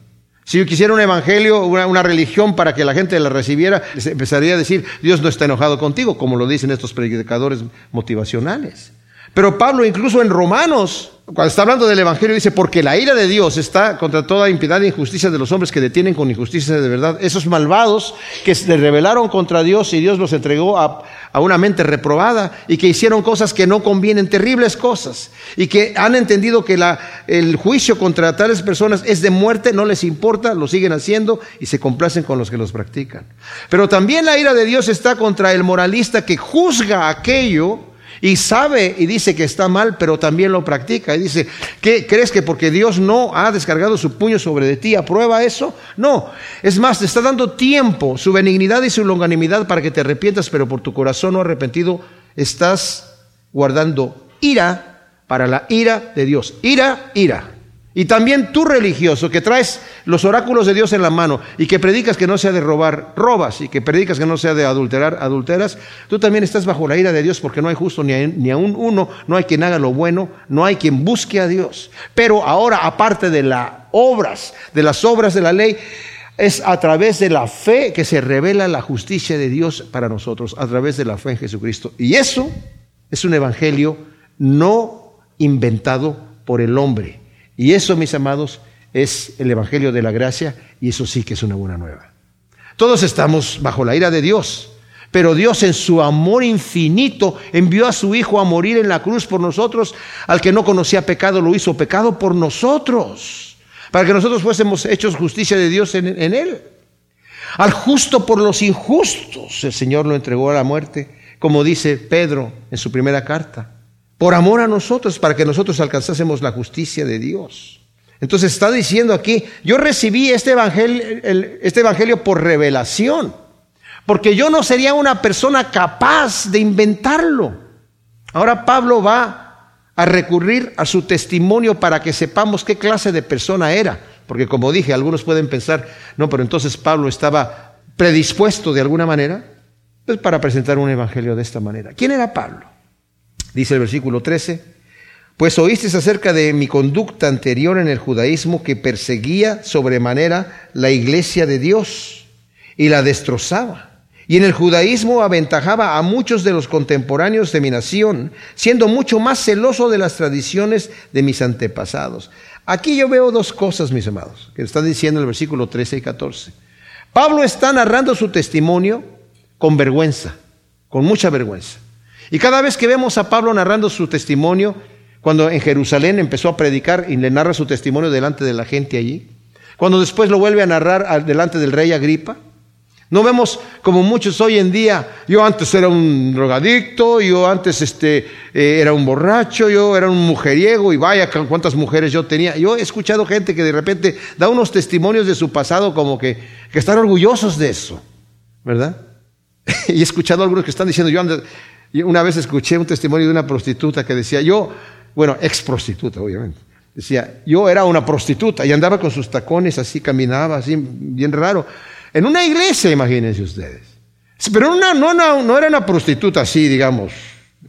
Speaker 1: Si yo quisiera un evangelio, una, una, religión para que la gente la recibiera, empezaría a decir, Dios no está enojado contigo, como lo dicen estos predicadores motivacionales. Pero Pablo incluso en Romanos, cuando está hablando del Evangelio, dice, porque la ira de Dios está contra toda impiedad e injusticia de los hombres que detienen con injusticia de verdad. Esos malvados que se rebelaron contra Dios y Dios los entregó a, a una mente reprobada y que hicieron cosas que no convienen, terribles cosas, y que han entendido que la, el juicio contra tales personas es de muerte, no les importa, lo siguen haciendo y se complacen con los que los practican. Pero también la ira de Dios está contra el moralista que juzga aquello y sabe y dice que está mal, pero también lo practica. Y dice, ¿qué crees que porque Dios no ha descargado su puño sobre de ti, aprueba eso? No, es más, te está dando tiempo, su benignidad y su longanimidad para que te arrepientas, pero por tu corazón no arrepentido estás guardando ira para la ira de Dios. Ira, ira. Y también tú religioso que traes los oráculos de Dios en la mano y que predicas que no sea de robar, robas y que predicas que no sea de adulterar, adulteras, tú también estás bajo la ira de Dios porque no hay justo ni, ni aún uno, no hay quien haga lo bueno, no hay quien busque a Dios. Pero ahora, aparte de las obras, de las obras de la ley, es a través de la fe que se revela la justicia de Dios para nosotros, a través de la fe en Jesucristo. Y eso es un evangelio no inventado por el hombre y eso, mis amados, es el Evangelio de la Gracia y eso sí que es una buena nueva. Todos estamos bajo la ira de Dios, pero Dios en su amor infinito envió a su Hijo a morir en la cruz por nosotros. Al que no conocía pecado lo hizo pecado por nosotros, para que nosotros fuésemos hechos justicia de Dios en, Él. Al justo por los injustos el Señor lo entregó a la muerte, como dice Pedro en su primera carta por amor a nosotros, para que nosotros alcanzásemos la justicia de Dios. Entonces está diciendo aquí, yo recibí este evangelio, este evangelio por revelación, porque yo no sería una persona capaz de inventarlo. Ahora Pablo va a recurrir a su testimonio para que sepamos qué clase de persona era, porque como dije, algunos pueden pensar, no, pero entonces Pablo estaba predispuesto de alguna manera pues para presentar un evangelio de esta manera. ¿Quién era Pablo? Dice el versículo 13, pues oíste acerca de mi conducta anterior en el judaísmo que perseguía sobremanera la iglesia de Dios y la destrozaba. Y en el judaísmo aventajaba a muchos de los contemporáneos de mi nación, siendo mucho más celoso de las tradiciones de mis antepasados. Aquí yo veo dos cosas, mis amados, que están diciendo el versículo 13 y 14. Pablo está narrando su testimonio con vergüenza, con mucha vergüenza. Y cada vez que vemos a Pablo narrando su testimonio, cuando en Jerusalén empezó a predicar y le narra su testimonio delante de la gente allí, cuando después lo vuelve a narrar delante del rey Agripa, no vemos como muchos hoy en día, yo antes era un drogadicto, yo antes este, eh, era un borracho, yo era un mujeriego y vaya cuántas mujeres yo tenía. Yo he escuchado gente que de repente da unos testimonios de su pasado como que, que están orgullosos de eso, ¿verdad? y he escuchado a algunos que están diciendo, yo antes, una vez escuché un testimonio de una prostituta que decía, yo, bueno, ex prostituta, obviamente, decía, yo era una prostituta y andaba con sus tacones así, caminaba así, bien raro, en una iglesia, imagínense ustedes. Pero no, no, no era una prostituta así, digamos,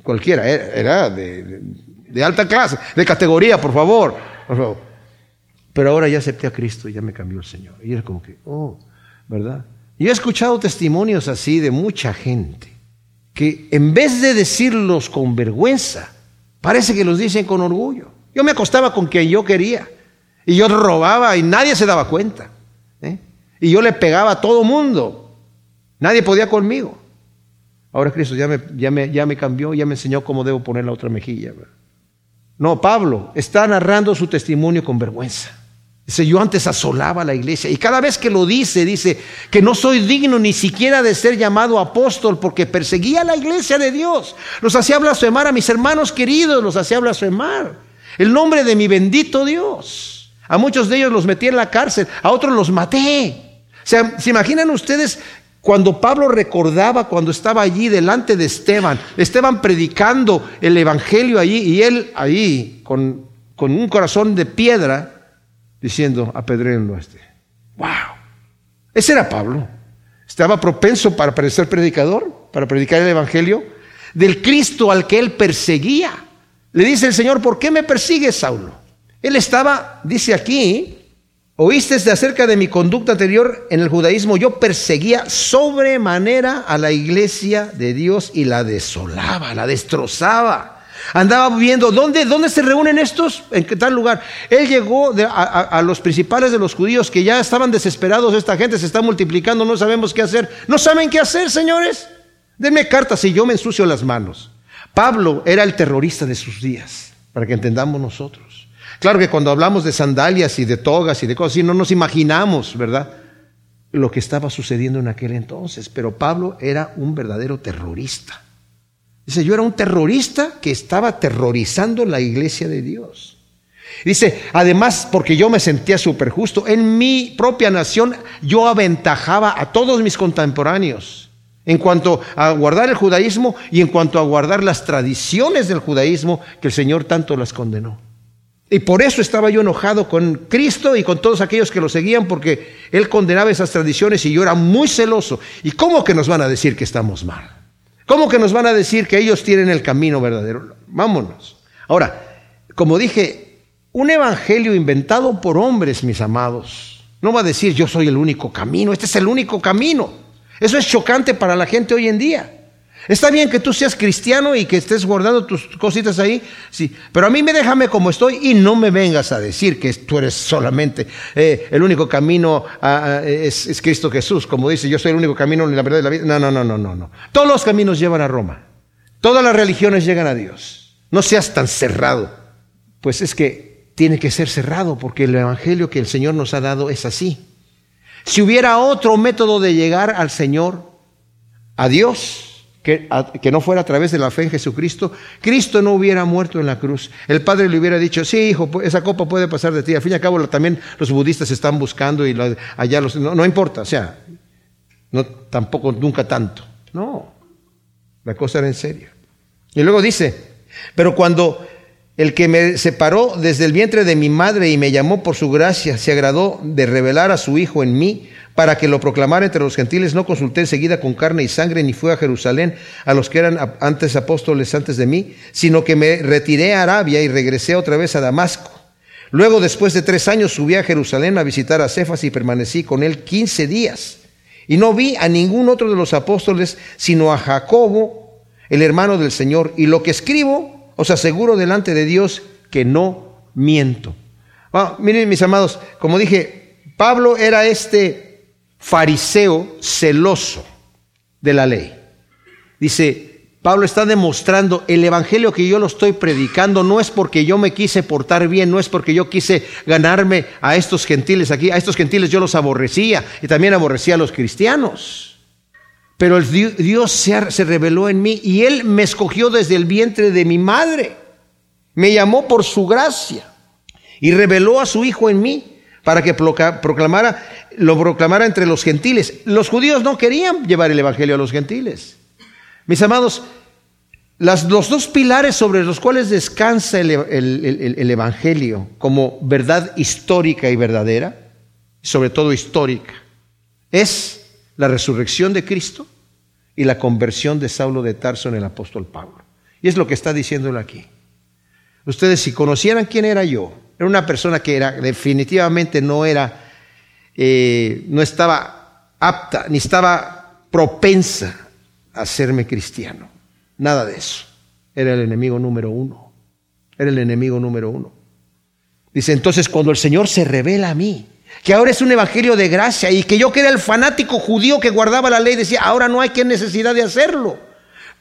Speaker 1: cualquiera, era de, de, alta clase, de categoría, por favor, por favor. Pero ahora ya acepté a Cristo y ya me cambió el Señor. Y era como que, oh, ¿verdad? Y he escuchado testimonios así de mucha gente que en vez de decirlos con vergüenza, parece que los dicen con orgullo. Yo me acostaba con quien yo quería y yo robaba y nadie se daba cuenta. ¿eh? Y yo le pegaba a todo mundo. Nadie podía conmigo. Ahora Cristo ya me, ya, me, ya me cambió, ya me enseñó cómo debo poner la otra mejilla. No, Pablo está narrando su testimonio con vergüenza. Dice, yo antes asolaba la iglesia y cada vez que lo dice, dice que no soy digno ni siquiera de ser llamado apóstol porque perseguía la iglesia de Dios. Los hacía blasfemar a mis hermanos queridos, los hacía blasfemar. El nombre de mi bendito Dios. A muchos de ellos los metí en la cárcel, a otros los maté. O sea, ¿se imaginan ustedes cuando Pablo recordaba cuando estaba allí delante de Esteban, Esteban predicando el Evangelio allí y él ahí con, con un corazón de piedra, diciendo, apedréenlo a este. ¡Wow! Ese era Pablo. Estaba propenso para ser predicador, para predicar el Evangelio del Cristo al que él perseguía. Le dice el Señor, ¿por qué me persigues, Saulo? Él estaba, dice aquí, oíste de acerca de mi conducta anterior en el judaísmo, yo perseguía sobremanera a la iglesia de Dios y la desolaba, la destrozaba. Andaba viendo dónde, dónde se reúnen estos, en qué tal lugar. Él llegó a, los principales de los judíos que ya estaban desesperados. Esta gente se está multiplicando, no sabemos qué hacer. No saben qué hacer, señores. Denme cartas y yo me ensucio las manos. Pablo era el terrorista de sus días, para que entendamos nosotros. Claro que cuando hablamos de sandalias y de togas y de cosas así, no nos imaginamos, ¿verdad? Lo que estaba sucediendo en aquel entonces. Pero Pablo era un verdadero terrorista Dice, yo era un terrorista que estaba aterrorizando la iglesia de Dios. Dice, además, porque yo me sentía súper justo, en mi propia nación yo aventajaba a todos mis contemporáneos en cuanto a guardar el judaísmo y en cuanto a guardar las tradiciones del judaísmo que el Señor tanto las condenó. Y por eso estaba yo enojado con Cristo y con todos aquellos que lo seguían, porque Él condenaba esas tradiciones y yo era muy celoso. ¿Y cómo que nos van a decir que estamos mal? ¿Cómo que nos van a decir que ellos tienen el camino verdadero? Vámonos. Ahora, como dije, un evangelio inventado por hombres, mis amados, no va a decir yo soy el único camino, este es el único camino. Eso es chocante para la gente hoy en día. Está bien que tú seas cristiano y que estés guardando tus cositas ahí, sí, pero a mí me déjame como estoy y no me vengas a decir que tú eres solamente eh, el único camino es, es, Cristo Jesús, como dice, yo soy el único camino en la verdad de la vida. No, no, no, no, no, no. Todos los caminos llevan a Roma. Todas las religiones llegan a Dios. No seas tan cerrado. Pues es que tiene que ser cerrado porque el evangelio que el Señor nos ha dado es así. Si hubiera otro método de llegar al Señor, a Dios, que, no fuera a través de la fe en Jesucristo, Cristo no hubiera muerto en la cruz. El Padre le hubiera dicho, sí, hijo, esa copa puede pasar de ti. Al fin y al cabo, también los budistas están buscando y allá los... No, importa, o sea, no, tampoco, nunca tanto. No, la cosa era en serio. Y luego dice, pero cuando el que me separó desde el vientre de mi madre y me llamó por su gracia, se agradó de revelar a su Hijo en mí, para que lo proclamara entre los gentiles, no consulté enseguida con carne y sangre, ni fui a Jerusalén a los que eran antes apóstoles antes de mí, sino que me retiré a Arabia y regresé otra vez a Damasco. Luego, después de tres años, subí a Jerusalén a visitar a Cefas y permanecí con él quince días. Y no vi a ningún otro de los apóstoles, sino a Jacobo, el hermano del Señor. Y lo que escribo, os aseguro delante de Dios que no miento. miren, mis amados, como dije, Pablo era este fariseo celoso de la ley. Dice, Pablo está demostrando, el evangelio que yo lo estoy predicando no es porque yo me quise portar bien, no es porque yo quise ganarme a estos gentiles aquí, a estos gentiles yo los aborrecía y también aborrecía a los cristianos. Pero el Dios se, se reveló en mí y Él me escogió desde el vientre de mi madre. Me llamó por su gracia y reveló a su Hijo en mí para que proclamara, lo proclamara entre los gentiles. Los judíos no querían llevar el Evangelio a los gentiles. Mis amados, los dos pilares sobre los cuales descansa el, el Evangelio como verdad histórica y verdadera, sobre todo histórica, es la resurrección de Cristo y la conversión de Saulo de Tarso en el apóstol Pablo. Y es lo que está diciéndolo aquí. Ustedes si conocieran quién era yo, era una persona que era, definitivamente no era, eh, no estaba apta, ni estaba propensa a hacerme cristiano. Nada de eso. Era el enemigo número uno. Era el enemigo número uno. Dice, entonces cuando el Señor se revela a mí, que ahora es un evangelio de gracia y que yo que era el fanático judío que guardaba la ley, decía, ahora no hay que necesidad de hacerlo.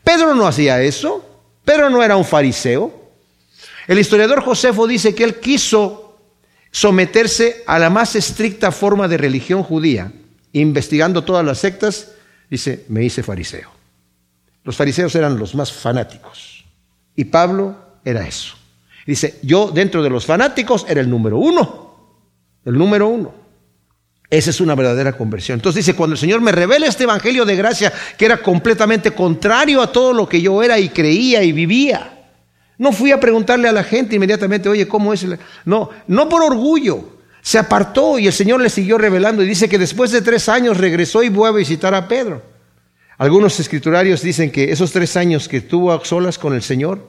Speaker 1: Pedro no hacía eso. Pedro no era un fariseo. El historiador Josefo dice que él quiso someterse a la más estricta forma de religión judía, investigando todas las sectas, dice, me hice fariseo. Los fariseos eran los más fanáticos y Pablo era eso. Dice, yo dentro de los fanáticos era el número uno, el número uno. Esa es una verdadera conversión. Entonces dice, cuando el Señor me revela este Evangelio de gracia, que era completamente contrario a todo lo que yo era y creía y vivía, no fui a preguntarle a la gente inmediatamente, oye, ¿cómo es? No, no por orgullo. Se apartó y el Señor le siguió revelando y dice que después de tres años regresó y fue a visitar a Pedro. Algunos escriturarios dicen que esos tres años que tuvo a solas con el Señor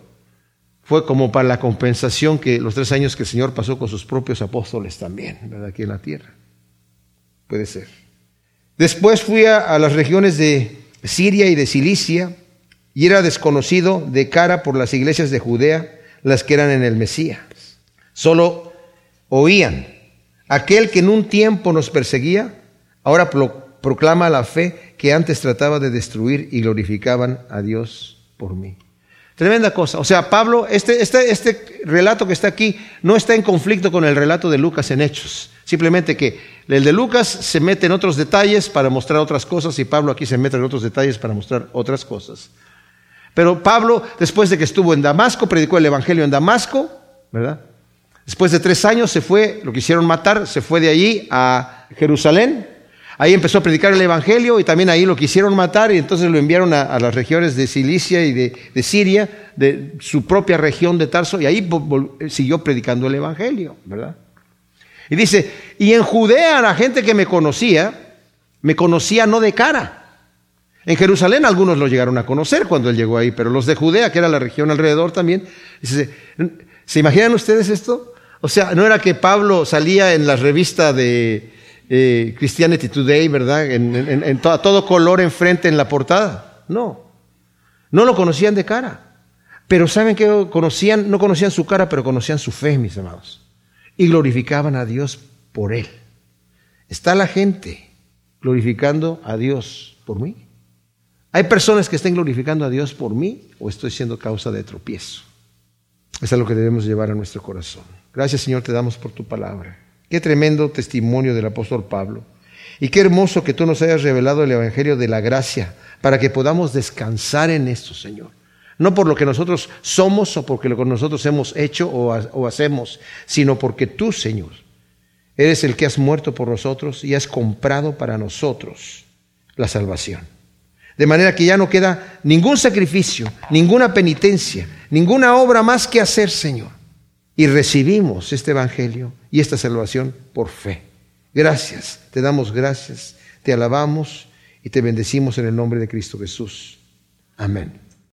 Speaker 1: fue como para la compensación que los tres años que el Señor pasó con sus propios apóstoles también, ¿verdad? Aquí en la tierra. Puede ser. Después fui a, a las regiones de Siria y de Cilicia y era desconocido de cara por las iglesias de Judea, las que eran en el Mesías. Solo oían, aquel que en un tiempo nos perseguía, ahora proclama la fe que antes trataba de destruir y glorificaban a Dios por mí. Tremenda cosa. O sea, Pablo, este, este, este relato que está aquí no está en conflicto con el relato de Lucas en Hechos. Simplemente que el de Lucas se mete en otros detalles para mostrar otras cosas y Pablo aquí se mete en otros detalles para mostrar otras cosas. Pero Pablo, después de que estuvo en Damasco, predicó el Evangelio en Damasco, ¿verdad? Después de tres años se fue, lo quisieron matar, se fue de allí a Jerusalén. Ahí empezó a predicar el Evangelio y también ahí lo quisieron matar y entonces lo enviaron a, las regiones de Cilicia y de, Siria, de su propia región de Tarso, y ahí siguió predicando el Evangelio, ¿verdad? Y dice, y en Judea la gente que me conocía, me conocía no de cara. En Jerusalén algunos lo llegaron a conocer cuando él llegó ahí, pero los de Judea, que era la región alrededor también, dice, ¿se imaginan ustedes esto? O sea, no era que Pablo salía en la revista de eh, Christianity Today, ¿verdad? En, todo color enfrente en la portada. No. No lo conocían de cara. Pero ¿saben qué conocían? No conocían su cara, pero conocían su fe, mis amados. Y glorificaban a Dios por él. Está la gente glorificando a Dios por mí. Hay personas que estén glorificando a Dios por mí o estoy siendo causa de tropiezo. Eso es lo que debemos llevar a nuestro corazón. Gracias Señor, te damos por tu palabra. Qué tremendo testimonio del apóstol Pablo. Y qué hermoso que tú nos hayas revelado el Evangelio de la gracia para que podamos descansar en esto, Señor. No por lo que nosotros somos o porque lo que nosotros hemos hecho o, o hacemos, sino porque tú, Señor, eres el que has muerto por nosotros y has comprado para nosotros la salvación. De manera que ya no queda ningún sacrificio, ninguna penitencia, ninguna obra más que hacer, Señor y recibimos este Evangelio y esta salvación por fe. Gracias, te damos gracias, te alabamos y te bendecimos en el nombre de Cristo Jesús. Amén.